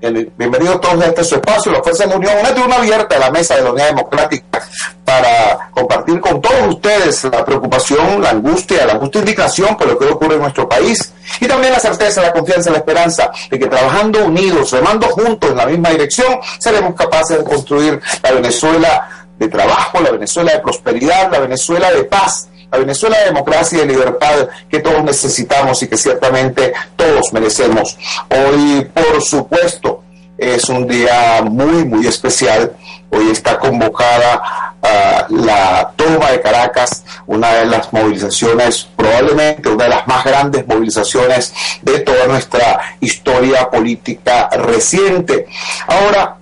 Bienvenidos todos a este su espacio, la Fuerza de la Unión, una tribuna abierta de la Mesa de la Unidad Democrática para compartir con todos ustedes la preocupación, la angustia, la justa indicación por lo que ocurre en nuestro país y también la certeza, la confianza, la esperanza de que trabajando unidos, remando juntos en la misma dirección, seremos capaces de construir la Venezuela de trabajo, la Venezuela de prosperidad, la Venezuela de paz la Venezuela de democracia y de libertad que todos necesitamos y que ciertamente todos merecemos. Hoy, por supuesto, es un día muy, muy especial. Hoy está convocada uh, la toma de Caracas, una de las movilizaciones, probablemente una de las más grandes movilizaciones de toda nuestra historia política reciente. Ahora,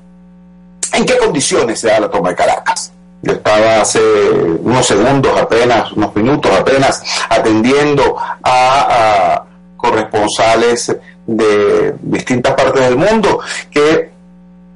¿en qué condiciones se da la toma de Caracas? Yo estaba hace unos segundos apenas, unos minutos apenas, atendiendo a, corresponsales de distintas partes del mundo que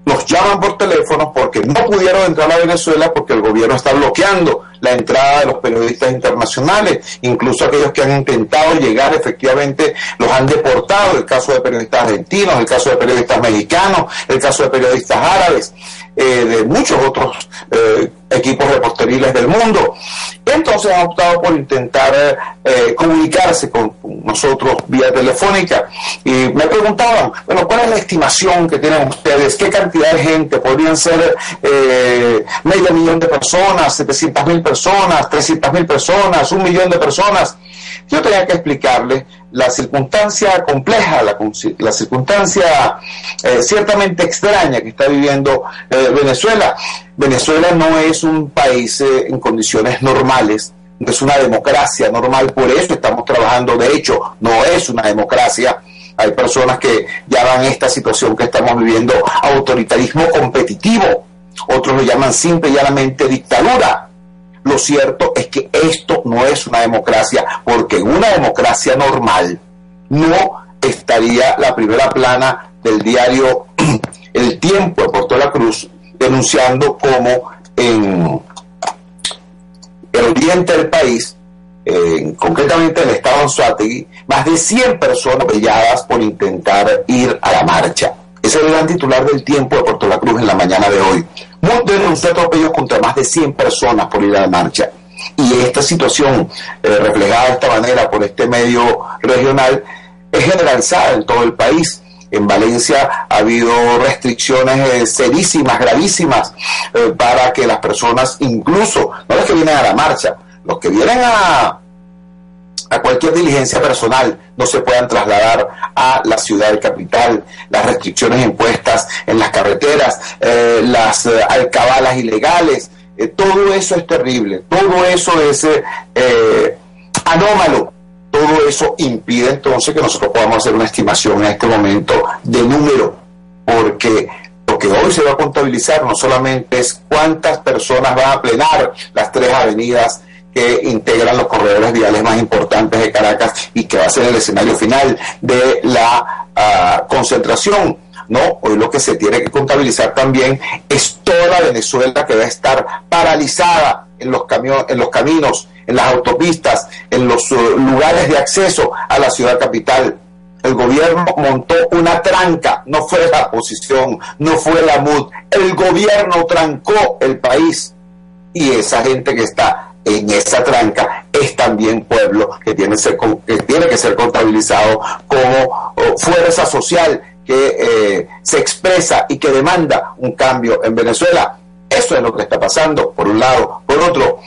nos llaman por teléfono porque no pudieron entrar a Venezuela porque el gobierno está bloqueando la entrada de los periodistas internacionales, incluso aquellos que han intentado llegar efectivamente los han deportado, el caso de periodistas argentinos, el caso de periodistas mexicanos, el caso de periodistas árabes, eh, de muchos otros eh, equipos reporteriles del mundo. Entonces han optado por intentar eh, comunicarse con nosotros vía telefónica y me preguntaban, bueno, ¿cuál es la estimación que tienen ustedes? ¿Qué cantidad de gente? ¿Podrían ser eh, medio millón de personas, 700 mil personas, 300 mil personas, un millón de personas? Yo tenía que explicarles la circunstancia compleja, la, la circunstancia eh, ciertamente extraña que está viviendo eh, Venezuela. Venezuela no es un país eh, en condiciones normales, no es una democracia normal, por eso estamos trabajando, de hecho, no es una democracia. Hay personas que llaman esta situación que estamos viviendo autoritarismo competitivo, otros lo llaman simple y llanamente dictadura. Lo cierto es que esto no es una democracia, porque en una democracia normal no estaría la primera plana del diario El Tiempo de Puerto la Cruz denunciando como en el oriente del país, concretamente en el estado de Anzuategui, más de 100 personas brilladas por intentar ir a la marcha. Ese es el gran titular del Tiempo de Puerto la Cruz en la mañana de hoy denunció atropellos contra más de 100 personas por ir a la marcha. Y esta situación, eh, reflejada de esta manera por este medio regional, es generalizada en todo el país. En Valencia ha habido restricciones eh, serísimas, gravísimas, eh, para que las personas, incluso, no los que vienen a la marcha, los que vienen a, a cualquier diligencia personal no se puedan trasladar a la ciudad capital, las restricciones impuestas en las carreteras, eh, las eh, alcabalas ilegales, eh, todo eso es terrible, todo eso es anómalo, todo eso impide entonces que nosotros podamos hacer una estimación en este momento de número, porque lo que hoy se va a contabilizar no solamente es cuántas personas van a plenar las tres avenidas que integran los corredores viales más importantes de Caracas y que va a ser el escenario final de la ah, concentración. No, hoy lo que se tiene que contabilizar también es toda Venezuela que va a estar paralizada en los, en los caminos, en las autopistas, en los uh, lugares de acceso a la ciudad capital. El gobierno montó una tranca, no fue la oposición, no fue la MUD, el gobierno trancó el país y esa gente que está en esa tranca es también pueblo que tiene, que, tiene que ser contabilizado como fuerza social que eh, se expresa y que demanda un cambio en Venezuela. Eso es lo que está pasando, por un lado. Por otro,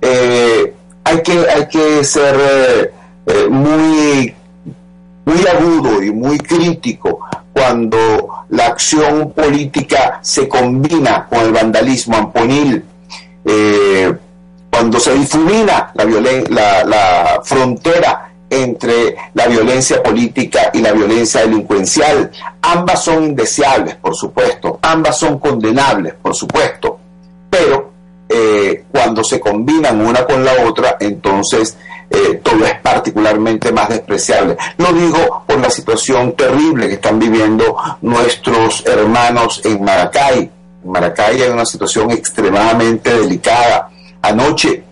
eh, hay, que, hay que ser eh, muy, muy agudo y muy crítico cuando la acción política se combina con el vandalismo amponil cuando se difumina la, frontera entre la violencia política y la violencia delincuencial. Ambas son indeseables, por supuesto, ambas son condenables, por supuesto, pero eh, cuando se combinan una con la otra, entonces eh, todo es particularmente más despreciable. Lo digo por la situación terrible que están viviendo nuestros hermanos en Maracay. En Maracay hay una situación extremadamente delicada. Anoche,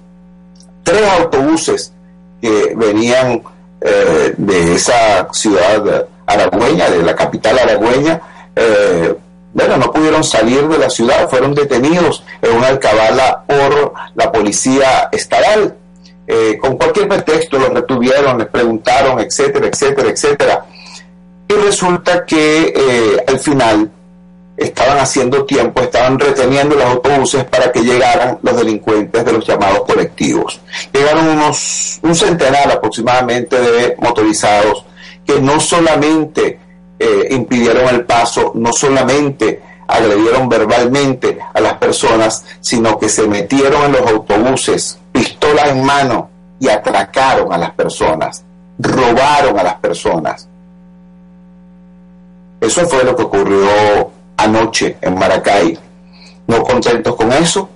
tres autobuses que venían eh, de esa ciudad aragüeña, de la capital aragüeña, eh, bueno, no pudieron salir de la ciudad, fueron detenidos en una alcabala por la policía estatal. Eh, con cualquier pretexto los retuvieron, les preguntaron, etcétera, etcétera, etcétera. Y resulta que al final estaban haciendo tiempo, estaban reteniendo los autobuses para que llegaran los delincuentes de los llamados colectivos. Llegaron unos, un centenar aproximadamente de motorizados que no solamente eh, impidieron el paso, no solamente agredieron verbalmente a las personas, sino que se metieron en los autobuses, pistola en mano, y atracaron a las personas, robaron a las personas. Eso fue lo que ocurrió anoche en Maracay. No contentos con eso,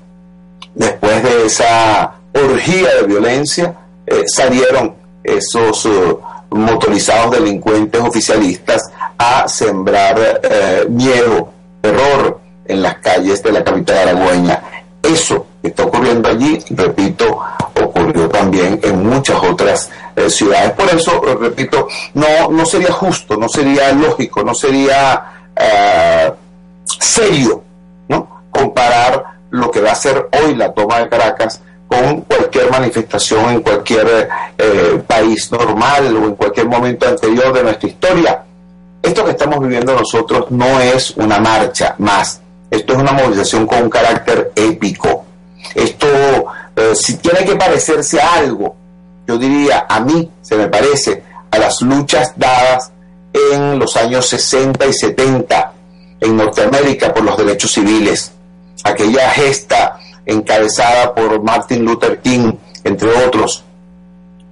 después de esa orgía de violencia, eh, salieron esos eh, motorizados delincuentes oficialistas a sembrar eh, miedo, terror en las calles de la capital aragüeña. Eso que está ocurriendo allí, repito, ocurrió también en muchas otras ciudades. Por eso, repito, no, no sería justo, no sería lógico, no sería eh, serio ¿no? comparar lo que va a ser hoy la toma de Caracas con cualquier manifestación en cualquier eh, país normal o en cualquier momento anterior de nuestra historia. Esto que estamos viviendo nosotros no es una marcha más, esto es una movilización con un carácter épico. Esto, eh, si tiene que parecerse a algo, yo diría, a mí se me parece a las luchas dadas en los años 60 y 70 en Norteamérica por los derechos civiles. Aquella gesta encabezada por Martin Luther King, entre otros,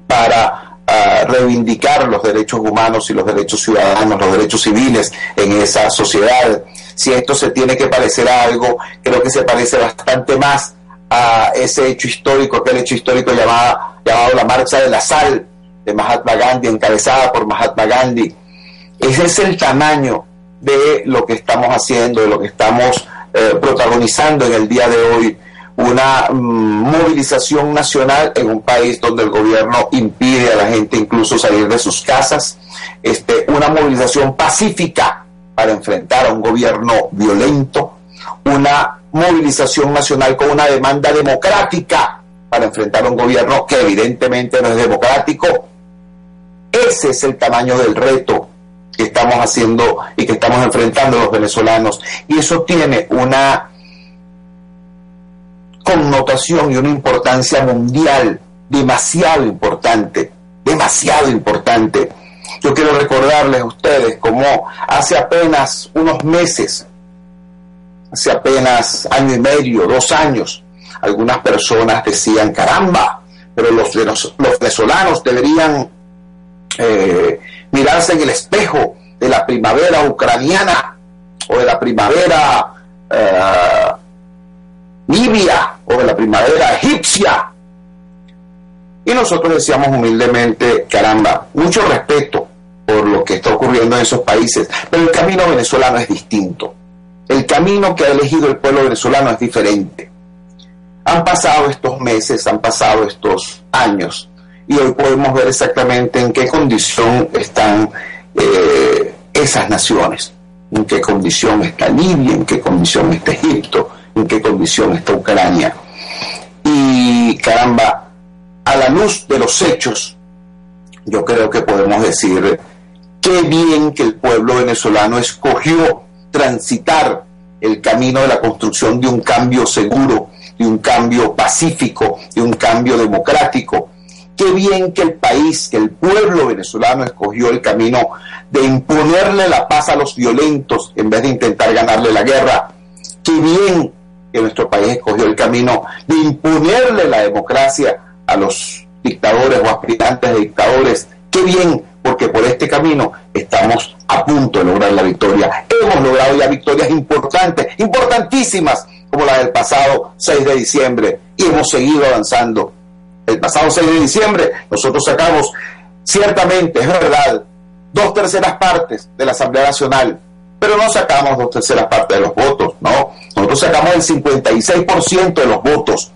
para ah, reivindicar los derechos humanos y los derechos ciudadanos, los derechos civiles en esa sociedad. Si esto se tiene que parecer a algo, creo que se parece bastante más a ese hecho histórico, aquel hecho histórico llamado, llamado la Marcha de la Sal de Mahatma Gandhi, encabezada por Mahatma Gandhi. Ese es el tamaño de lo que estamos haciendo, de lo que estamos eh, protagonizando en el día de hoy una mm, movilización nacional en un país donde el gobierno impide a la gente incluso salir de sus casas, este, una movilización pacífica para enfrentar a un gobierno violento, una movilización nacional con una demanda democrática para enfrentar a un gobierno que evidentemente no es democrático. Ese es el tamaño del reto que estamos haciendo y que estamos enfrentando los venezolanos. Y eso tiene una connotación y una importancia mundial demasiado importante, demasiado importante. Yo quiero recordarles a ustedes como hace apenas unos meses, hace apenas año y medio, dos años, algunas personas decían, caramba, pero los, los venezolanos deberían eh, mirarse en el espejo de la primavera ucraniana o de la primavera eh, libia o de la primavera egipcia. Y nosotros decíamos humildemente, caramba, mucho respeto por lo que está ocurriendo en esos países, pero el camino venezolano es distinto. El camino que ha elegido el pueblo venezolano es diferente. Han pasado estos meses, han pasado estos años, y hoy podemos ver exactamente en qué condición están eh, esas naciones, en qué condición está Libia, en qué condición está Egipto, en qué condición está Ucrania. Y caramba, a la luz de los hechos, yo creo que podemos decir qué bien que el pueblo venezolano escogió transitar el camino de la construcción de un cambio seguro, de un cambio pacífico, de un cambio democrático. Qué bien que el país, que el pueblo venezolano escogió el camino de imponerle la paz a los violentos en vez de intentar ganarle la guerra. Qué bien que nuestro país escogió el camino de imponerle la democracia a los dictadores o aspirantes de dictadores Qué bien, porque por este camino estamos a punto de lograr la victoria. Hemos logrado ya victorias importantes, importantísimas, como la del pasado 6 de diciembre, y hemos seguido avanzando. El pasado 6 de diciembre nosotros sacamos, ciertamente, es verdad, dos terceras partes de la Asamblea Nacional, pero no sacamos dos terceras partes de los votos, no. Nosotros sacamos el 56% de los votos.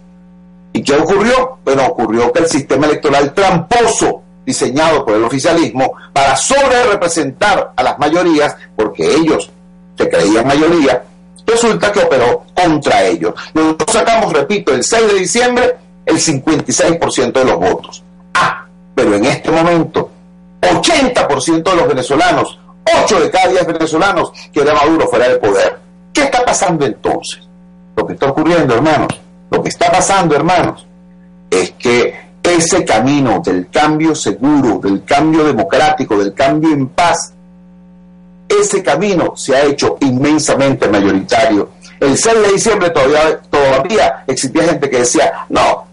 ¿Y qué ocurrió? Bueno, ocurrió que el sistema electoral tramposo diseñado por el oficialismo para sobre representar a las mayorías, porque ellos se creían mayoría, resulta que operó contra ellos. Nosotros sacamos, repito, el 6 de diciembre el 56% de los votos. Ah, pero en este momento, 80% de los venezolanos, 8 de cada 10 venezolanos quieren Maduro fuera del poder. ¿Qué está pasando entonces? Lo que está ocurriendo, hermanos, lo que está pasando, hermanos, es que ese camino del cambio seguro, del cambio democrático, del cambio en paz, ese camino se ha hecho inmensamente mayoritario. El 6 de diciembre todavía, todavía existía gente que decía, no,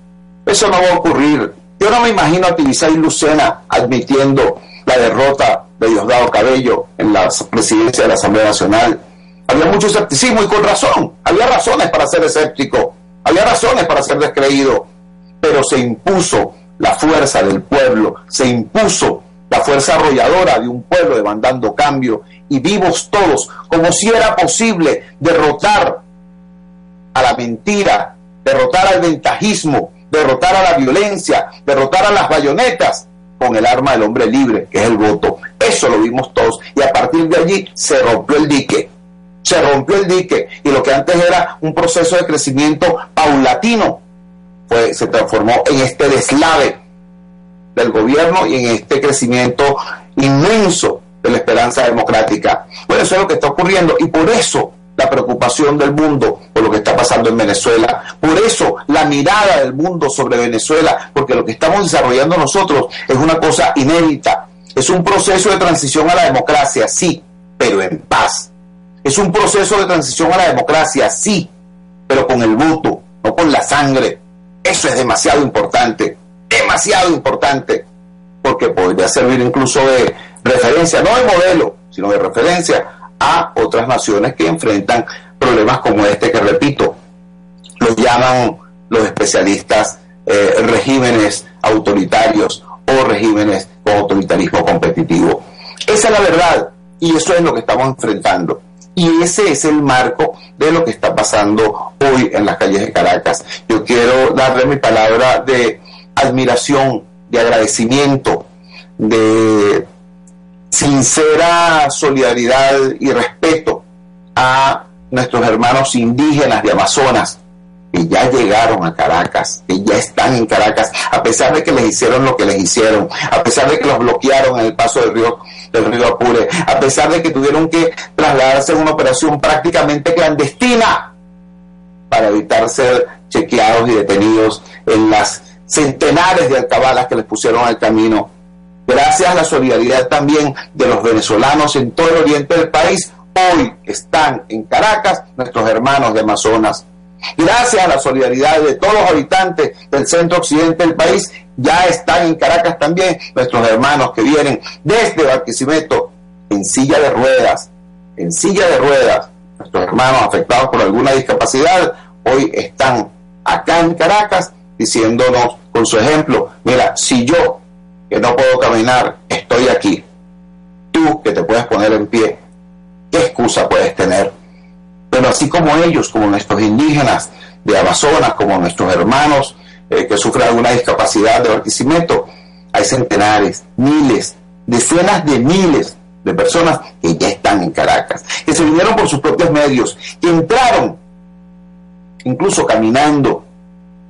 eso no va a ocurrir. Yo no me imagino a Tibisay Lucena admitiendo la derrota de Diosdado Cabello en la presidencia de la Asamblea Nacional. Había mucho escepticismo y con razón. Había razones para ser escéptico. Había razones para ser descreído pero se impuso la fuerza del pueblo, se impuso la fuerza arrolladora de un pueblo demandando cambio y vivos todos, como si era posible derrotar a la mentira, derrotar al ventajismo, derrotar a la violencia, derrotar a las bayonetas con el arma del hombre libre, que es el voto. Eso lo vimos todos y a partir de allí se rompió el dique. Se rompió el dique y lo que antes era un proceso de crecimiento paulatino se transformó en este deslave del gobierno y en este crecimiento inmenso de la esperanza democrática. Bueno, eso es lo que está ocurriendo y por eso la preocupación del mundo por lo que está pasando en Venezuela. Por eso la mirada del mundo sobre Venezuela, porque lo que estamos desarrollando nosotros es una cosa inédita. Es un proceso de transición a la democracia, sí, pero en paz. Es un proceso de transición a la democracia, sí, pero con el voto, no con la sangre, eso es demasiado importante, demasiado importante, porque podría servir incluso de referencia, no de modelo, sino de referencia a otras naciones que enfrentan problemas como este que, repito, lo llaman los especialistas eh, regímenes autoritarios o regímenes con autoritarismo competitivo. Esa es la verdad y eso es lo que estamos enfrentando. Y ese es el marco de lo que está pasando hoy en las calles de Caracas. Yo quiero darle mi palabra de admiración, de agradecimiento, de sincera solidaridad y respeto a nuestros hermanos indígenas de Amazonas que ya llegaron a Caracas, que ya están en Caracas, a pesar de que les hicieron lo que les hicieron, a pesar de que los bloquearon en el paso del río, del río Apure, a pesar de que tuvieron que trasladarse en una operación prácticamente clandestina para evitar ser chequeados y detenidos en las centenares de alcabalas que les pusieron al camino. Gracias a la solidaridad también de los venezolanos en todo el oriente del país, hoy están en Caracas nuestros hermanos de Amazonas. Gracias a la solidaridad de todos los habitantes del centro occidente del país, ya están en Caracas también nuestros hermanos que vienen desde Barquisimeto en silla de ruedas, en silla de ruedas, nuestros hermanos afectados por alguna discapacidad, hoy están acá en Caracas diciéndonos con su ejemplo, mira, si yo que no puedo caminar estoy aquí, tú que te puedes poner en pie, ¿qué excusa puedes tener? Pero así como ellos, como nuestros indígenas de Amazonas, como nuestros hermanos eh, que sufren alguna discapacidad de Barquisimeto, hay centenares, miles, decenas de miles de personas que ya están en Caracas, que se vinieron por sus propios medios, que entraron incluso caminando,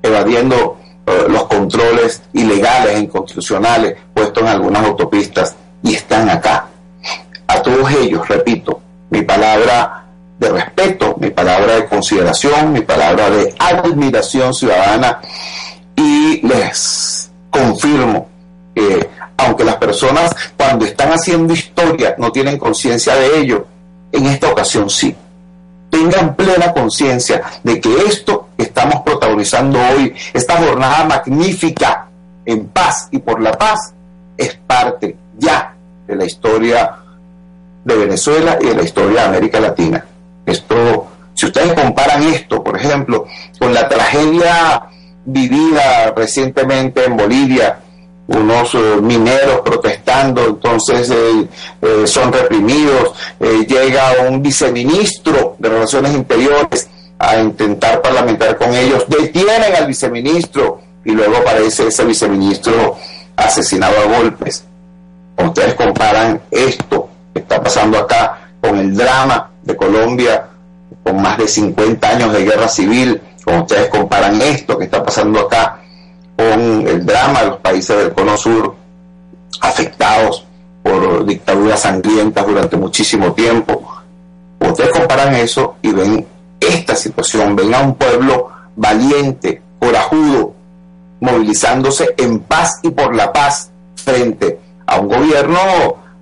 evadiendo eh, los controles ilegales e inconstitucionales puestos en algunas autopistas y están acá. A todos ellos, repito, mi palabra de respeto, mi palabra de consideración, mi palabra de admiración ciudadana y les confirmo que aunque las personas cuando están haciendo historia no tienen conciencia de ello, en esta ocasión sí. Tengan plena conciencia de que esto que estamos protagonizando hoy, esta jornada magnífica en paz y por la paz, es parte ya de la historia de Venezuela y de la historia de América Latina. Esto, si ustedes comparan esto, por ejemplo, con la tragedia vivida recientemente en Bolivia, unos eh, mineros protestando, entonces eh, eh, son reprimidos, llega un viceministro de Relaciones Interiores a intentar parlamentar con ellos, detienen al viceministro y luego aparece ese viceministro asesinado a golpes. Ustedes comparan esto que está pasando acá con el drama de Colombia, con más de 50 años de guerra civil, ustedes comparan esto que está pasando acá con el drama de los países del Cono Sur afectados por dictaduras sangrientas durante muchísimo tiempo. Ustedes comparan eso y ven esta situación, ven a un pueblo valiente, corajudo, movilizándose en paz y por la paz frente a un gobierno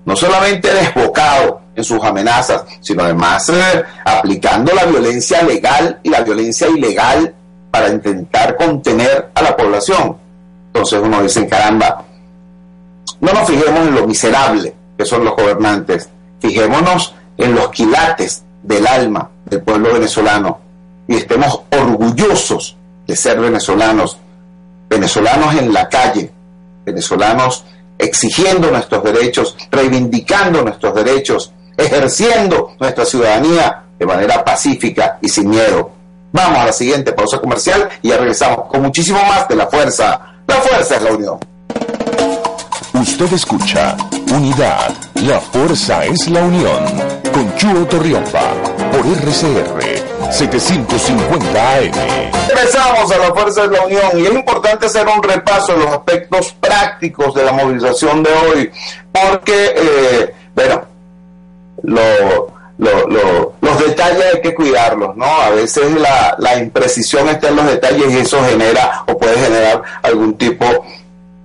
no solamente desbocado en sus amenazas, sino además eh, aplicando la violencia legal y la violencia ilegal para intentar contener a la población. Entonces uno dice, caramba, no nos fijemos en lo miserable que son los gobernantes, fijémonos en los quilates del alma del pueblo venezolano y estemos orgullosos de ser venezolanos, venezolanos en la calle, venezolanos exigiendo nuestros derechos, reivindicando nuestros derechos, ejerciendo nuestra ciudadanía de manera pacífica y sin miedo. Vamos a la siguiente pausa comercial y ya regresamos con muchísimo más de la fuerza. La fuerza es la unión. Usted escucha Unidad. La fuerza es la unión. Con Chuo Torrialba. Por RCR 750 AM. Regresamos a la fuerza es la unión y es importante hacer un repaso de los aspectos prácticos de la movilización de hoy porque, eh, bueno, lo los detalles hay que cuidarlos, ¿no? A veces la, imprecisión está en los detalles y eso genera o puede generar algún tipo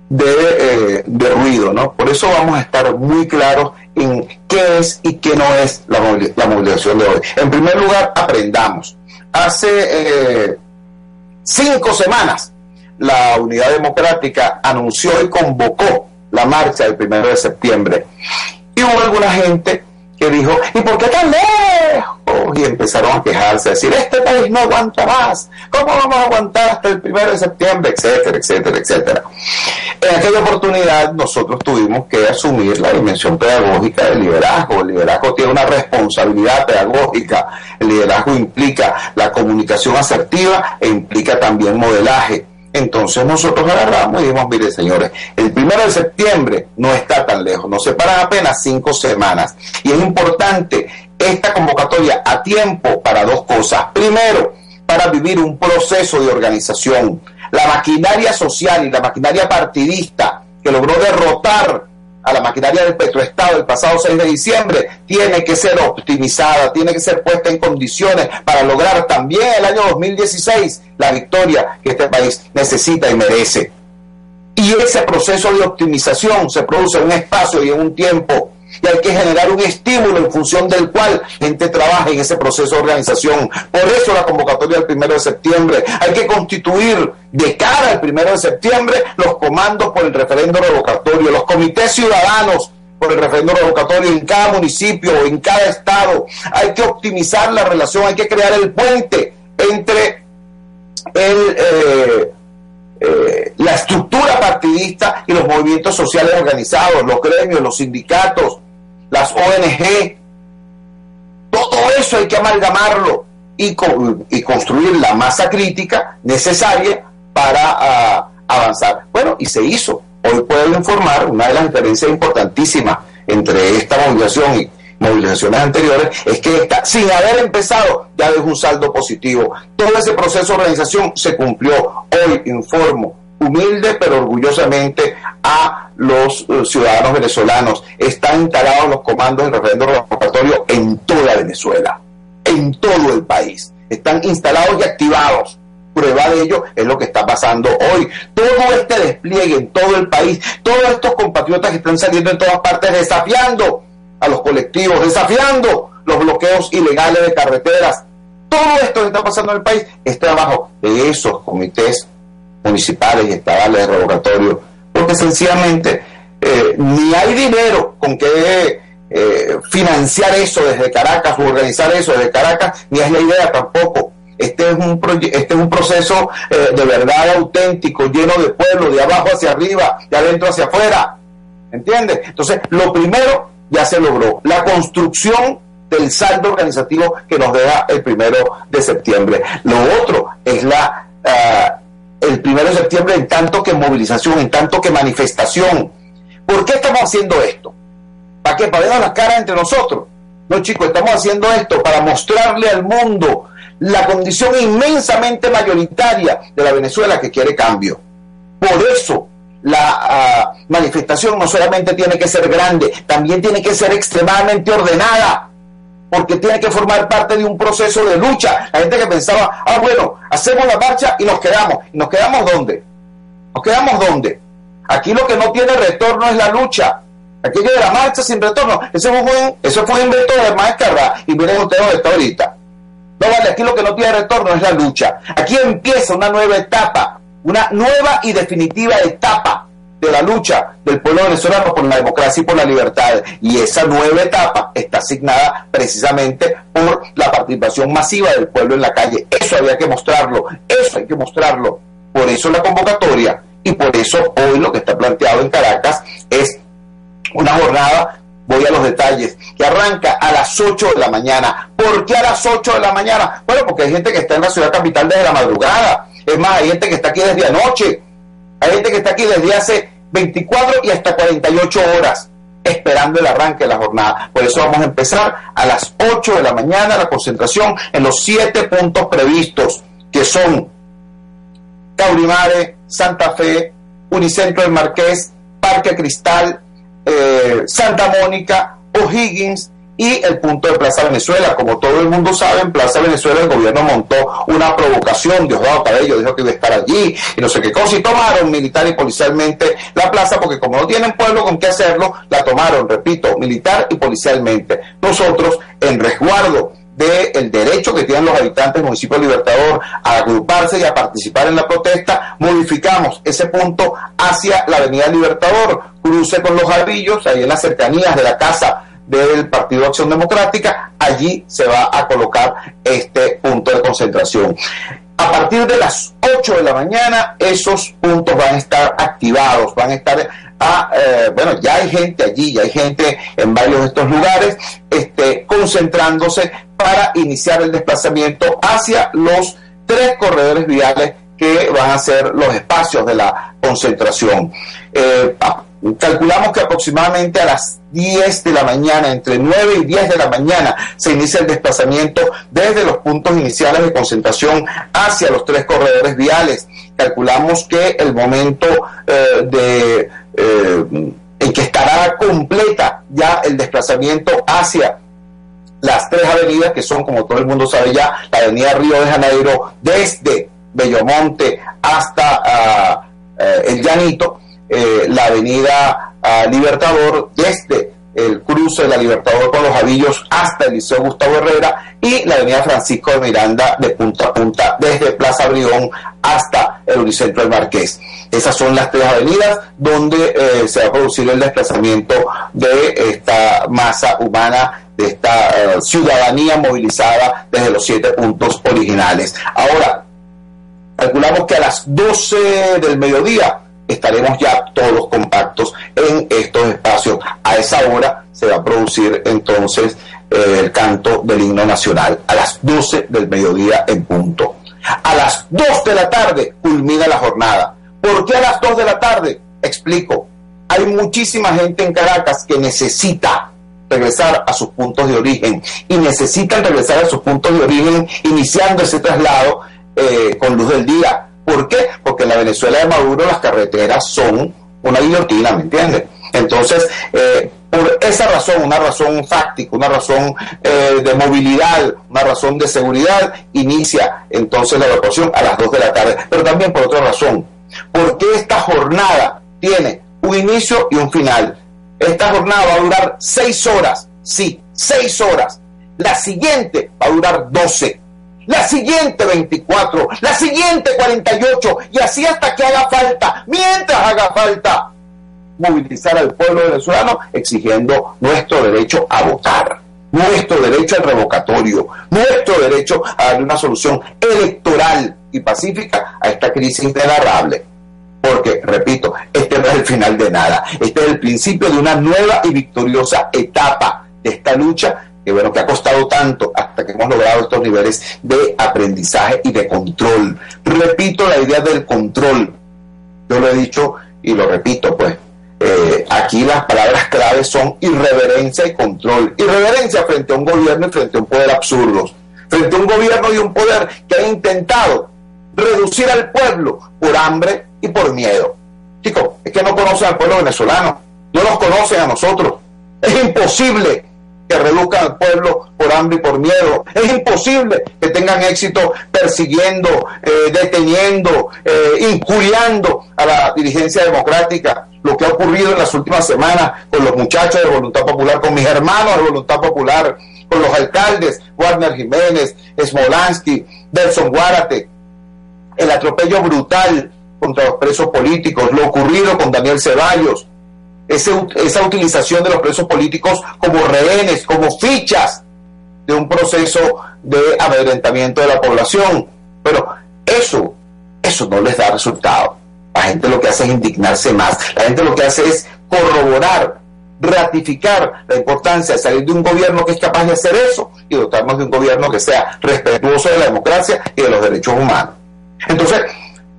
de, eh, de ruido, ¿no? Por eso vamos a estar muy claros en qué es y qué no es la, movilización de hoy. En primer lugar, aprendamos. Hace eh, cinco semanas la Unidad Democrática anunció y convocó la marcha del primero de septiembre. Y hubo alguna gente que dijo, ¿y por qué tan lejos? Y empezaron a quejarse, a decir, este país no aguanta más, ¿cómo vamos a aguantar hasta el primero de septiembre? Etcétera, etcétera, etcétera. En aquella oportunidad nosotros tuvimos que asumir la dimensión pedagógica del liderazgo. El liderazgo tiene una responsabilidad pedagógica. El liderazgo implica la comunicación asertiva e implica también modelaje entonces nosotros agarramos y dijimos, mire señores, el primero de septiembre no está tan lejos, nos separan apenas cinco semanas. Y es importante esta convocatoria a tiempo para dos cosas. Primero, para vivir un proceso de organización. La maquinaria social y la maquinaria partidista que logró derrotar a la maquinaria del Petroestado el pasado 6 de diciembre tiene que ser optimizada, tiene que ser puesta en condiciones para lograr también el año 2016 la victoria que este país necesita y merece. Y ese proceso de optimización se produce en un espacio y en un tiempo y hay que generar un estímulo en función del cual gente trabaje en ese proceso de organización. Por eso la convocatoria del primero de septiembre. Hay que constituir de cara al primero de septiembre los comandos por el referendo revocatorio, los comités ciudadanos por el referendo revocatorio en cada municipio o en cada estado. Hay que optimizar la relación, hay que crear el puente entre el... Eh, eh, la y los movimientos sociales organizados, los gremios, los sindicatos, las ONG. Todo eso hay que amalgamarlo y, y construir la masa crítica necesaria para ah, avanzar. Bueno, y se hizo. Hoy puedo informar una de las diferencias importantísimas entre esta movilización y movilizaciones anteriores, es que esta, sin haber empezado, ya dejó un saldo positivo. Todo ese proceso de organización se cumplió. Hoy informo humilde pero orgullosamente a los eh, ciudadanos venezolanos. Están instalados los comandos del referendo revocatorio en toda Venezuela, en todo el país. Están instalados y activados. Prueba de ello es lo que está pasando hoy. Todo este despliegue en todo el país, todos estos compatriotas que están saliendo en todas partes desafiando a los colectivos, desafiando los bloqueos ilegales de carreteras. Todo esto que está pasando en el país es trabajo de esos comités municipales y estatales de revocatorio, porque sencillamente eh, ni hay dinero con que eh, financiar eso desde Caracas o organizar eso desde Caracas, ni es la idea tampoco. Este es un, este es un proceso eh, de verdad auténtico, lleno de pueblo, de abajo hacia arriba, de adentro hacia afuera. ¿Entiendes? Entonces, lo primero ya se logró, la construcción del saldo organizativo que nos deja el primero de septiembre. Lo otro es la ah, el primero de septiembre en tanto que movilización, en tanto que manifestación. ¿Por qué estamos haciendo esto? ¿Para qué? ¿Para vernos las caras entre nosotros? No, chicos, estamos haciendo esto para mostrarle al mundo la condición inmensamente mayoritaria de la Venezuela que quiere cambio. Por eso la ah, manifestación no solamente tiene que ser grande, también tiene que ser extremadamente ordenada, porque tiene que formar parte de un proceso de lucha. La gente que pensaba, ah, bueno, hacemos la marcha y nos quedamos. ¿Y nos quedamos dónde? ¿Nos quedamos dónde? Aquí lo que no tiene retorno es la lucha. Aquello de la marcha sin retorno, eso fue, eso fue un invento de Maescarra y miren ustedes dónde está ahorita. No vale, aquí lo que no tiene retorno es la lucha. Aquí empieza una nueva etapa, una nueva y definitiva etapa de la lucha del pueblo venezolano por la democracia y por la libertad. Y esa nueva etapa está asignada precisamente por la participación masiva del pueblo en la calle. Eso había que mostrarlo, eso hay que mostrarlo. Por eso la convocatoria y por eso hoy lo que está planteado en Caracas es una jornada, voy a los detalles, que arranca a las 8 de la mañana. ¿Por qué a las 8 de la mañana? Bueno, porque hay gente que está en la ciudad capital desde la madrugada. Es más, hay gente que está aquí desde anoche hay gente que está aquí desde hace 24 y hasta 48 horas esperando el arranque de la jornada. Por eso vamos a empezar a las 8 de la mañana la concentración en los siete puntos previstos, que son Caurimare, Santa Fe, Unicentro del Marqués, Parque Cristal, eh, Santa Mónica, O'Higgins, y el punto de Plaza Venezuela. Como todo el mundo sabe, en Plaza Venezuela el gobierno montó una provocación, Diosdado Cabello dijo que iba a estar allí y no sé qué cosa, y tomaron militar y policialmente la plaza porque como no tienen pueblo con qué hacerlo, la tomaron, repito, militar y policialmente. Nosotros, en resguardo del derecho que tienen los habitantes del municipio Libertador a agruparse y a participar en la protesta, modificamos ese punto hacia la avenida Libertador, cruce con los jarrillos, ahí en las cercanías de la casa del Partido Acción Democrática, allí se va a colocar este punto de concentración. A partir de las 8 de la mañana, esos puntos van a estar activados, van a estar, a, eh, bueno, ya hay gente allí, ya hay gente en varios de estos lugares, este, concentrándose para iniciar el desplazamiento hacia los tres corredores viales que van a ser los espacios de la concentración. Eh, calculamos que aproximadamente a las 10 de la mañana, entre 9 y 10 de la mañana, se inicia el desplazamiento desde los puntos iniciales de concentración hacia los tres corredores viales. Calculamos que el momento eh, de, eh, en que estará completa ya el desplazamiento hacia las tres avenidas que son, como todo el mundo sabe ya, la avenida Río de Janeiro desde Bellomonte hasta eh, el Llanito, la avenida Libertador desde el cruce de la Libertador con los Avillos hasta el Liceo Gustavo Herrera y la avenida Francisco de Miranda de punta a punta desde Plaza Brigón hasta el Unicentro del Marqués. Esas son las tres avenidas donde eh, se va a producir el desplazamiento de esta masa humana, de esta eh, ciudadanía movilizada desde los siete puntos originales. Ahora, calculamos que a las 12 del mediodía estaremos ya todos compactos en estos espacios. A esa hora se va a producir entonces eh, el canto del himno nacional a las 12 del mediodía en punto. A las 2 de la tarde culmina la jornada. ¿Por qué a las 2 de la tarde? Explico. Hay muchísima gente en Caracas que necesita regresar a sus puntos de origen y necesitan regresar a sus puntos de origen iniciando ese traslado eh, con luz del día, ¿Por qué? Porque en la Venezuela de Maduro las carreteras son una guillotina, ¿me entiendes? Entonces, eh, por esa razón, una razón fáctica, una razón eh, de movilidad, una razón de seguridad, inicia entonces la evacuación a las 2 de la tarde. Pero también por otra razón, porque esta jornada tiene un inicio y un final. Esta jornada va a durar 6 horas, sí, 6 horas. La siguiente va a durar 12 la siguiente 24, la siguiente 48 y así hasta que haga falta, mientras haga falta. movilizar al pueblo venezolano exigiendo nuestro derecho a votar, nuestro derecho al revocatorio, nuestro derecho a darle una solución electoral y pacífica a esta crisis inenarrable. Porque, repito, este no es el final de nada, este es el principio de una nueva y victoriosa etapa de esta lucha que bueno, que ha costado tanto hasta que hemos logrado estos niveles de aprendizaje y de control. Repito la idea del control. Yo lo he dicho y lo repito, pues. Eh, aquí las palabras claves son irreverencia y control. Irreverencia frente a un gobierno y frente a un poder absurdo. Frente a un gobierno y un poder que ha intentado reducir al pueblo por hambre y por miedo. Chicos, es que no conocen al pueblo venezolano, no nos conocen a nosotros. Es imposible que reduzcan al pueblo por hambre y por miedo. Es imposible que tengan éxito persiguiendo, eh, deteniendo, eh, injuriando a la dirigencia democrática. Lo que ha ocurrido en las últimas semanas con los muchachos de Voluntad Popular, con mis hermanos de Voluntad Popular, con los alcaldes, Warner Jiménez, Smolansky, Delson Guárate, el atropello brutal contra los presos políticos, lo ocurrido con Daniel Ceballos, esa utilización de los presos políticos como rehenes, como fichas de un proceso de amedrentamiento de la población. Pero eso, eso no les da resultado. La gente lo que hace es indignarse más. La gente lo que hace es corroborar, ratificar la importancia de salir de un gobierno que es capaz de hacer eso y dotarnos de un gobierno que sea respetuoso de la democracia y de los derechos humanos. Entonces,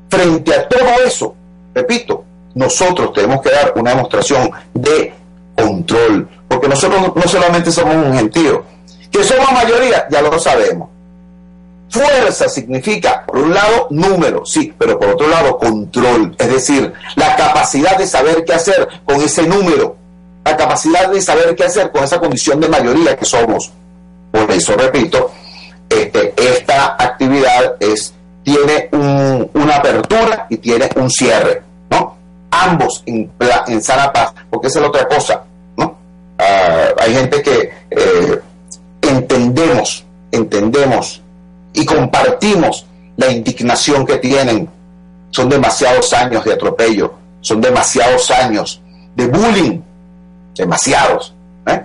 frente a todo eso, repito, nosotros tenemos que dar una demostración de control, porque nosotros no solamente somos un gentío, que somos mayoría, ya lo sabemos. Fuerza significa, por un lado, número, sí, pero por otro lado, control, es decir, la capacidad de saber qué hacer con ese número, la capacidad de saber qué hacer con esa condición de mayoría que somos. Por eso, repito, este, esta actividad es, tiene una apertura y tiene un cierre ambos en, en sana paz, porque esa es la otra cosa, ¿no? Ah, hay gente que eh, entendemos, entendemos y compartimos la indignación que tienen. Son demasiados años de atropello, son demasiados años de bullying, demasiados. ¿eh?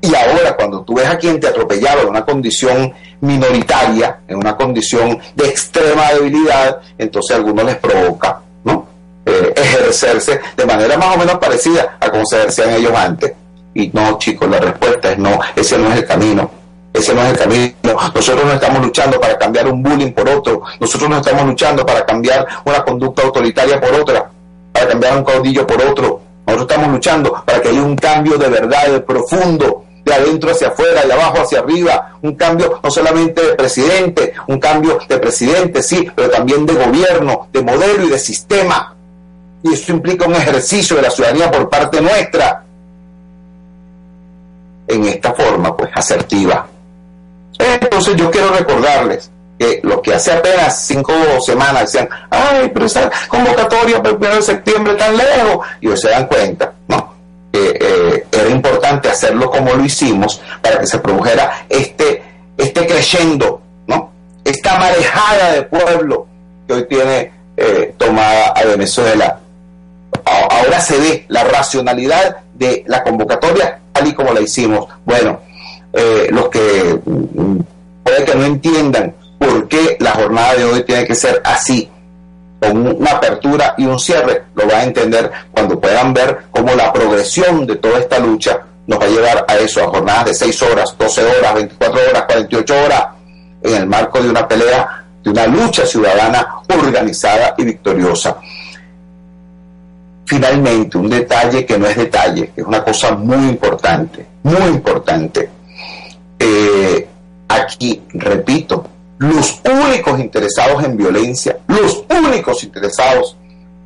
Y ahora cuando tú ves a quien te atropellaba en una condición minoritaria, en una condición de extrema debilidad, entonces a algunos les provoca eh, ejercerse de manera más o menos parecida a como se ejercían ellos antes. Y no, chicos, la respuesta es no, ese no es el camino. Ese no es el camino. Nosotros no estamos luchando para cambiar un bullying por otro. Nosotros no estamos luchando para cambiar una conducta autoritaria por otra, para cambiar un caudillo por otro. Nosotros estamos luchando para que haya un cambio de verdad, de profundo, de adentro hacia afuera, de abajo hacia arriba, un cambio no solamente de presidente, un cambio de presidente, sí, pero también de gobierno, de modelo y de sistema y eso implica un ejercicio de la ciudadanía por parte nuestra en esta forma pues asertiva. Entonces yo quiero recordarles que lo que hace apenas cinco semanas decían, ay, pero esa convocatoria para el 1 de septiembre tan lejos, y hoy se dan cuenta, ¿no? Que eh, era importante hacerlo como lo hicimos para que se produjera este, este creyendo, ¿no? Esta marejada de pueblo que hoy tiene eh, tomada a Venezuela ahora se ve la racionalidad de la convocatoria tal y como la hicimos. Bueno, eh, los que mm, puede que no entiendan por qué la jornada de hoy tiene que ser así, con una apertura y un cierre, lo van a entender cuando puedan ver cómo la progresión de toda esta lucha nos va a llevar a eso, a jornadas de 6 horas, 12 horas, 24 horas, 48 horas, en el marco de una pelea, de una lucha ciudadana organizada y victoriosa. Finalmente, un detalle que no es detalle, que es una cosa muy importante, muy importante. Eh, aquí, repito, los únicos interesados en violencia, los únicos interesados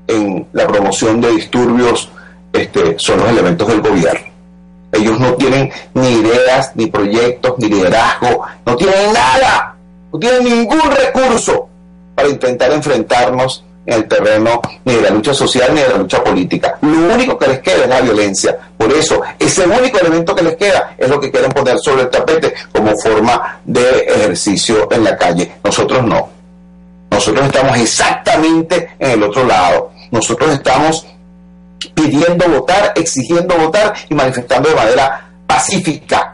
en la promoción de disturbios este, son los elementos del gobierno. Ellos no tienen ni ideas, ni proyectos, ni liderazgo, no tienen nada, no tienen ningún recurso para intentar enfrentarnos en el terreno ni de la lucha social ni de la lucha política. Lo único que les queda es la violencia. Por eso, ese único elemento que les queda es lo que quieren poner sobre el tapete como forma de ejercicio en la calle. Nosotros no. Nosotros estamos exactamente en el otro lado. Nosotros estamos pidiendo votar, exigiendo votar y manifestando de manera pacífica.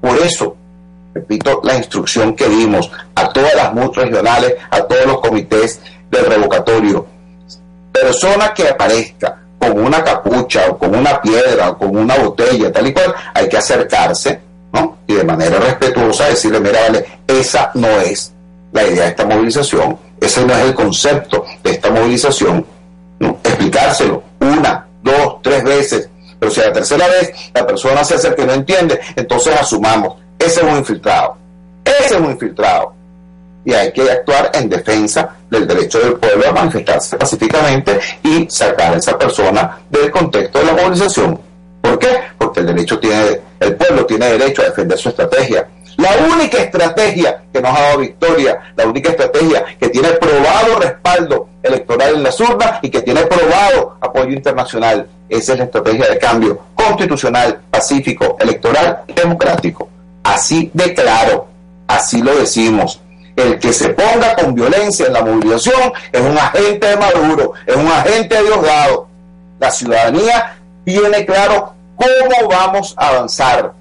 Por eso, repito, la instrucción que dimos a todas las MUT regionales, a todos los comités del revocatorio. Persona que aparezca con una capucha o con una piedra o con una botella, tal y cual, hay que acercarse, ¿no? Y de manera respetuosa decirle, mira, vale, esa no es la idea de esta movilización, ese no es el concepto de esta movilización, explicárselo una, dos, tres veces, pero si a la tercera vez la persona se hace que no entiende, entonces asumamos, ese es un infiltrado, ese es un infiltrado. Y hay que actuar en defensa del derecho del pueblo a manifestarse pacíficamente y sacar a esa persona del contexto de la movilización. ¿Por qué? Porque el derecho tiene, el pueblo tiene derecho a defender su estrategia. La única estrategia que nos ha dado victoria, la única estrategia que tiene probado respaldo electoral en las urnas y que tiene probado apoyo internacional, esa es la estrategia de cambio constitucional, pacífico, electoral y democrático. Así de claro, así lo decimos. El que se ponga con violencia en la movilización es un agente de Maduro, es un agente de Diosdado. La ciudadanía tiene claro cómo vamos a avanzar.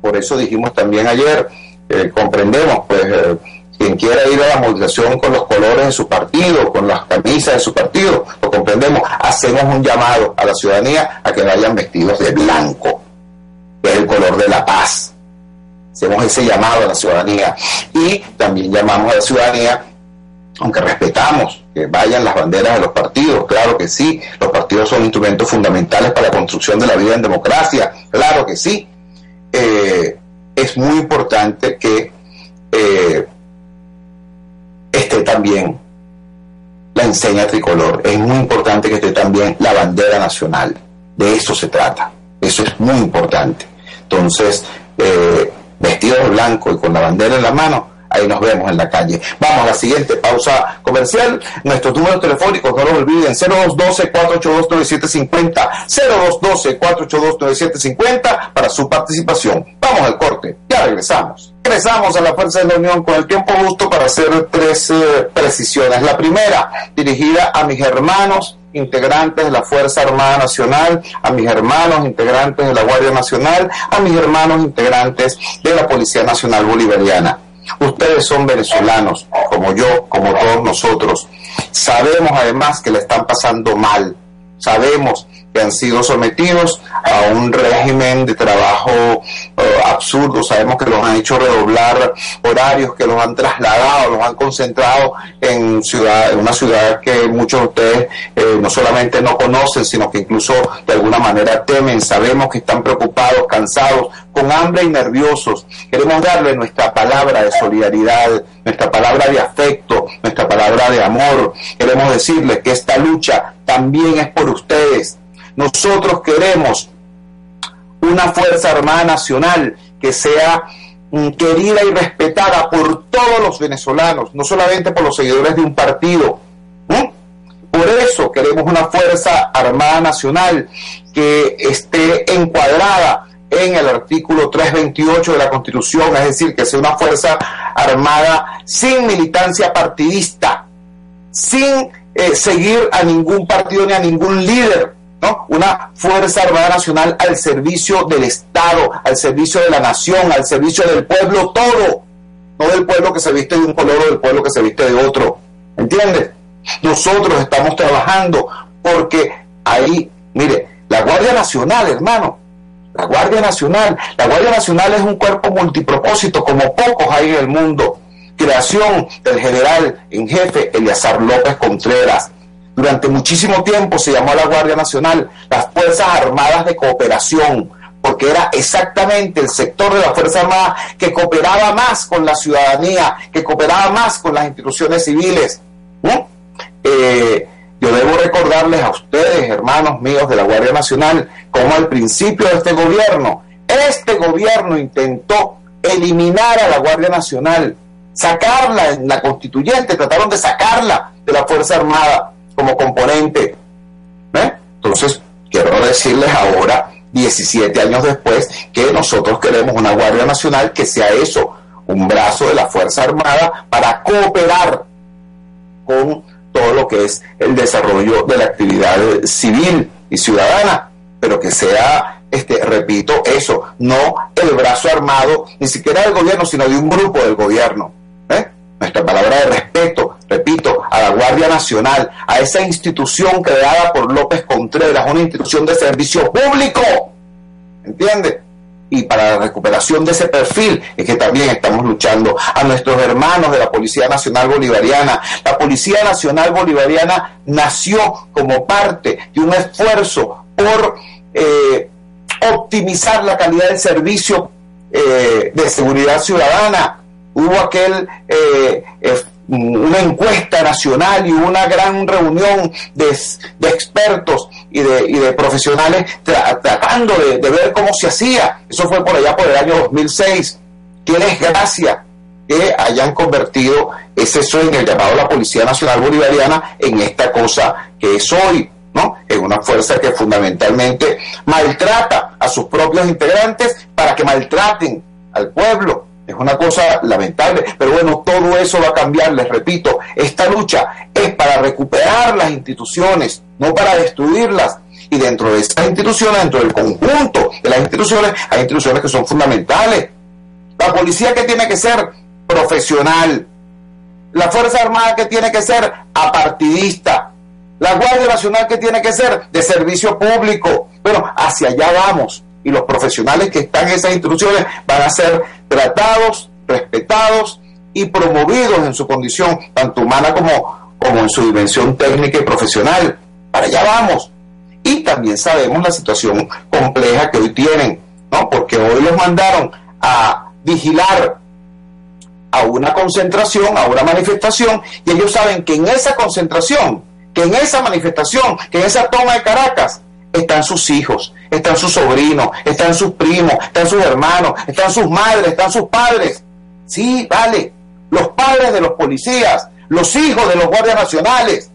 Por eso dijimos también ayer, eh, comprendemos, pues, eh, quien quiera ir a la movilización con los colores de su partido, con las camisas de su partido, lo comprendemos, hacemos un llamado a la ciudadanía a que vayan vestidos de blanco, que es el color de la paz. Hacemos ese llamado a la ciudadanía. Y también llamamos a la ciudadanía aunque respetamos que vayan las banderas de los partidos, claro que sí, los partidos son instrumentos fundamentales para la construcción de la vida en democracia, claro que sí, eh, es muy importante que eh, esté también la enseña tricolor, es muy importante que esté también la bandera nacional, de eso se trata, eso es muy importante. Entonces, eh, vestidos de blanco y con la bandera en la mano, ahí nos vemos en la calle. Vamos a la siguiente pausa comercial. Nuestros números telefónicos, no lo olviden, 0212-482-9750, 0212-482-9750 para su participación. Vamos al corte, ya regresamos. Regresamos a la Fuerza de la Unión con el tiempo justo para hacer tres eh, precisiones. La primera, dirigida a mis hermanos integrantes de la Fuerza Armada Nacional, a mis hermanos integrantes de la Guardia Nacional, a mis hermanos integrantes de la Policía Nacional Bolivariana. Ustedes son venezolanos, como yo, como todos nosotros. Sabemos además que le están pasando mal. Sabemos que han sido sometidos a un régimen de trabajo eh, absurdo. Sabemos que los han hecho redoblar horarios, que los han trasladado, los han concentrado en, ciudad, en una ciudad que muchos de ustedes eh, no solamente no conocen, sino que incluso de alguna manera temen. Sabemos que están preocupados, cansados, con hambre y nerviosos. Queremos darle nuestra palabra de solidaridad, nuestra palabra de afecto, nuestra palabra de amor. Queremos decirles que esta lucha también es por ustedes. Nosotros queremos una Fuerza Armada Nacional que sea mm, querida y respetada por todos los venezolanos, no solamente por los seguidores de un partido. Por eso queremos una Fuerza Armada Nacional que esté encuadrada en el artículo 328 de la Constitución, es decir, que sea una Fuerza Armada sin militancia partidista, sin eh, seguir a ningún partido ni a ningún líder, una Fuerza Armada Nacional al servicio del Estado, al servicio de la nación, al servicio del pueblo todo, no del pueblo que se viste de un color o del pueblo que se viste de otro. ¿Entiendes? Nosotros estamos trabajando porque ahí, mire, la Guardia Nacional, hermano, la Guardia Nacional, la Guardia Nacional es un cuerpo multipropósito como pocos hay en el mundo. Creación del general en jefe Eliazar López Contreras, durante muchísimo tiempo se llamó a la Guardia Nacional las Fuerzas Armadas de Cooperación, porque era exactamente el sector de la Fuerza Armada que cooperaba más con la ciudadanía, que cooperaba más con las instituciones civiles. Eh, yo debo recordarles a ustedes, hermanos míos de la Guardia Nacional, como al principio de este gobierno, este gobierno intentó eliminar a la Guardia Nacional, sacarla en la constituyente, trataron de sacarla de la Fuerza Armada como componente. Entonces, quiero decirles ahora, 17 años después, que nosotros queremos una Guardia Nacional que sea eso, un brazo de la Fuerza Armada para cooperar con todo lo que es el desarrollo de la actividad civil y ciudadana, pero que sea, este, repito, eso, no el brazo armado, ni siquiera del gobierno, sino de un grupo del gobierno. ¿eh? Nuestra palabra de respeto, repito, a la Guardia Nacional, a esa institución creada por López Contreras, una institución de servicio público, ¿entiende? y para la recuperación de ese perfil es que también estamos luchando a nuestros hermanos de la Policía Nacional Bolivariana. La Policía Nacional Bolivariana nació como parte de un esfuerzo por eh, optimizar la calidad del servicio eh, de seguridad ciudadana. Hubo aquel eh, una encuesta nacional y una gran reunión de, expertos y de, profesionales tratando de, ver cómo se hacía. Eso fue por allá por el año 2006. Tienes gracia que hayan convertido ese sueño, el llamado la Policía Nacional Bolivariana, en esta cosa que es hoy. ¿no? Es una fuerza que fundamentalmente maltrata a sus propios integrantes para que maltraten al pueblo es una cosa lamentable, pero bueno, todo eso va a cambiar, les repito, esta lucha es para recuperar las instituciones, no para destruirlas. Y dentro de esas instituciones, dentro del conjunto de las instituciones, hay instituciones que son fundamentales. La policía que tiene que ser profesional, la Fuerza Armada que tiene que ser apartidista, la Guardia Nacional que tiene que ser de servicio público. Bueno, hacia allá vamos y los profesionales que están en esas instituciones van a ser tratados, respetados y promovidos en su condición tanto humana como, como en su dimensión técnica y profesional. Para allá vamos. Y también sabemos la situación compleja que hoy tienen, ¿no? Porque hoy los mandaron a vigilar a una concentración, a una manifestación, y ellos saben que en esa concentración, que en esa manifestación, que en esa toma de Caracas, están sus hijos, están sus sobrinos, están sus primos, están sus hermanos, están sus madres, están sus padres. Sí, vale. Los padres de los policías, los hijos de los guardias nacionales,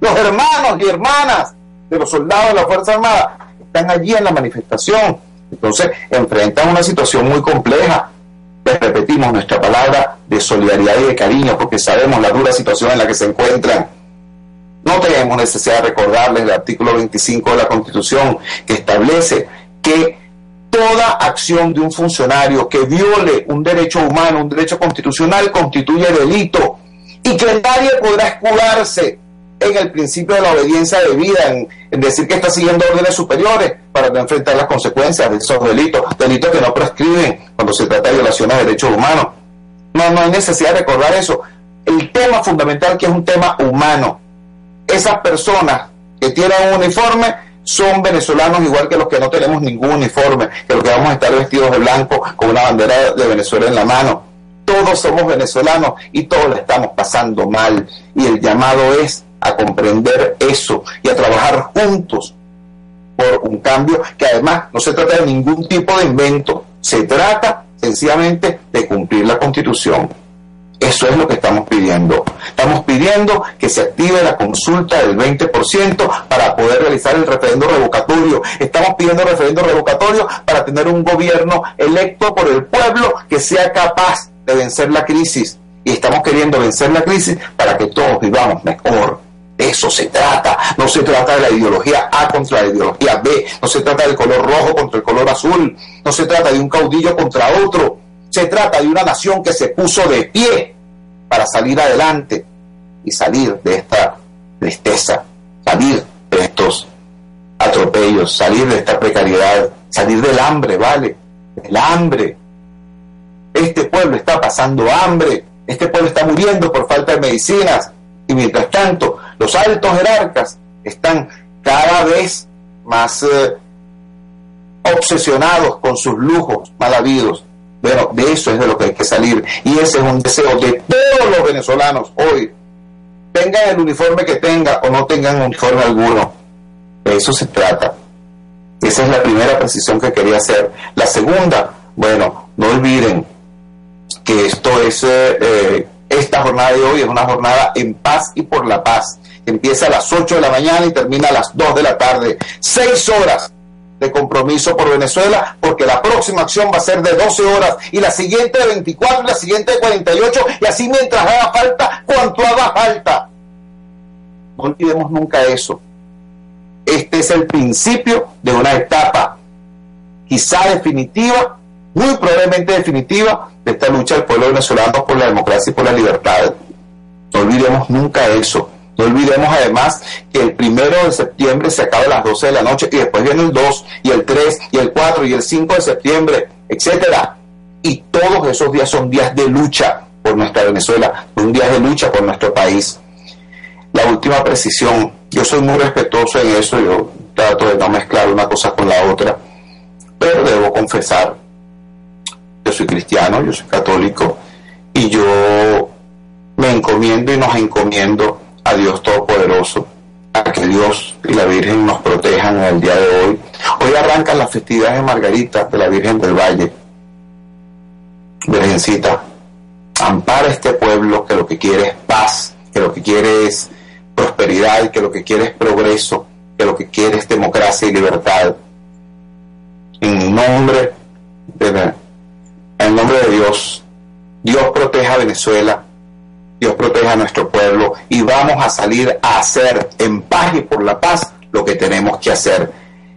los hermanos y hermanas de los soldados de la Fuerza Armada están allí en la manifestación. Entonces, enfrentan una situación muy compleja. Les repetimos nuestra palabra de solidaridad y de cariño porque sabemos la dura situación en la que se encuentran no tenemos necesidad de recordarles el artículo 25 de la Constitución que establece que toda acción de un funcionario que viole un derecho humano, un derecho constitucional, constituye delito y que nadie podrá escudarse en el principio de la obediencia debida, en, en decir que está siguiendo órdenes superiores para no enfrentar las consecuencias de esos delitos, delitos que no prescriben cuando se trata de violaciones de derechos humanos. No, no hay necesidad de recordar eso. El tema fundamental que es un tema humano, esas personas que tienen un uniforme son venezolanos igual que los que no tenemos ningún uniforme, que los que vamos a estar vestidos de blanco con una bandera de Venezuela en la mano. Todos somos venezolanos y todos estamos pasando mal. Y el llamado es a comprender eso y a trabajar juntos por un cambio que además no se trata de ningún tipo de invento, se trata sencillamente de cumplir la constitución. Eso es lo que estamos pidiendo. Estamos pidiendo que se active la consulta del 20% para poder realizar el referendo revocatorio. Estamos pidiendo referendo revocatorio para tener un gobierno electo por el pueblo que sea capaz de vencer la crisis. Y estamos queriendo vencer la crisis para que todos vivamos mejor. De eso se trata. No se trata de la ideología A contra la ideología B. No se trata del color rojo contra el color azul. No se trata de un caudillo contra otro se trata de una nación que se puso de pie para salir adelante y salir de esta tristeza, salir de estos atropellos, salir de esta precariedad, salir del hambre, ¿vale? El hambre. Este pueblo está pasando hambre, este pueblo está muriendo por falta de medicinas y mientras tanto los altos jerarcas están cada vez más eh, obsesionados con sus lujos mal habidos bueno, de eso es de lo que hay que salir. Y ese es un deseo de todos los venezolanos hoy. Tengan el uniforme que tengan o no tengan uniforme alguno. De eso se trata. Esa es la primera precisión que quería hacer. La segunda, bueno, no olviden que esto es, eh, esta jornada de hoy es una jornada en paz y por la paz. Empieza a las 8 de la mañana y termina a las 2 de la tarde. Seis horas de compromiso por Venezuela, porque la próxima acción va a ser de 12 horas y la siguiente de 24 y la siguiente de 48 y así mientras haga falta, cuanto haga falta. No olvidemos nunca eso. Este es el principio de una etapa quizá definitiva, muy probablemente definitiva, de esta lucha del pueblo venezolano por la democracia y por la libertad. No olvidemos nunca eso. No olvidemos además que el primero de septiembre se acaba a las 12 de la noche y después viene el 2 y el 3 y el 4 y el 5 de septiembre, etcétera. Y todos esos días son días de lucha por nuestra Venezuela, son días de lucha por nuestro país. La última precisión, yo soy muy respetuoso en eso, yo trato de no mezclar una cosa con la otra, pero debo confesar, yo soy cristiano, yo soy católico y yo me encomiendo y nos encomiendo a Dios Todopoderoso, a que Dios y la Virgen nos protejan en el día de hoy. Hoy arrancan las festividades de Margarita de la Virgen del Valle. Virgencita, ampara este pueblo que lo que quiere es paz, que lo que quiere es prosperidad que lo que quiere es progreso, que lo que quiere es democracia y libertad. En nombre de, en nombre de Dios, Dios proteja a Venezuela, Dios proteja a nuestro pueblo y vamos a salir a hacer en paz y por la paz lo que tenemos que hacer.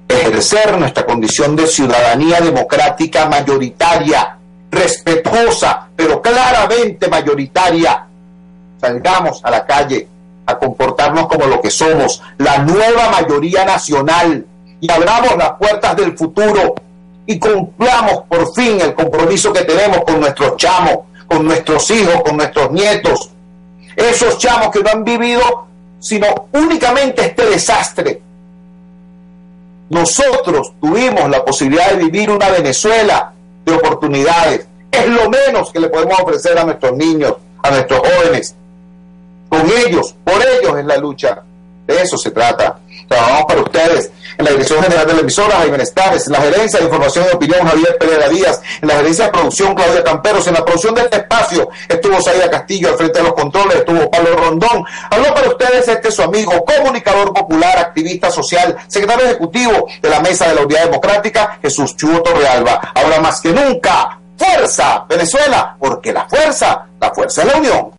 Ejercer nuestra condición de ciudadanía democrática mayoritaria, respetuosa, pero claramente mayoritaria. Salgamos a la calle a comportarnos como lo que somos, la nueva mayoría nacional, y abramos las puertas del futuro y cumplamos por fin el compromiso que tenemos con nuestros chamos, con nuestros hijos, con nuestros nietos. Esos chamos que no han vivido sino únicamente este desastre. Nosotros tuvimos la posibilidad de vivir una Venezuela de oportunidades. Es lo menos que le podemos ofrecer a nuestros niños, a nuestros jóvenes. Con ellos, por ellos es la lucha. De eso se trata. Trabajamos para ustedes en la Dirección General de la emisora, Jaime Estaves, en la Gerencia de Información y Opinión, Javier Pereira Díaz, en la Gerencia de Producción, Claudia Camperos, en la producción de este espacio estuvo Saida Castillo al frente de los controles, estuvo Pablo Rondón. Habló para ustedes este su amigo, comunicador popular, activista social, secretario ejecutivo de la Mesa de la Unidad Democrática, Jesús Chuo Torrealba. Ahora más que nunca, fuerza, Venezuela, porque la fuerza, la fuerza es la unión.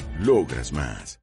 Logras más.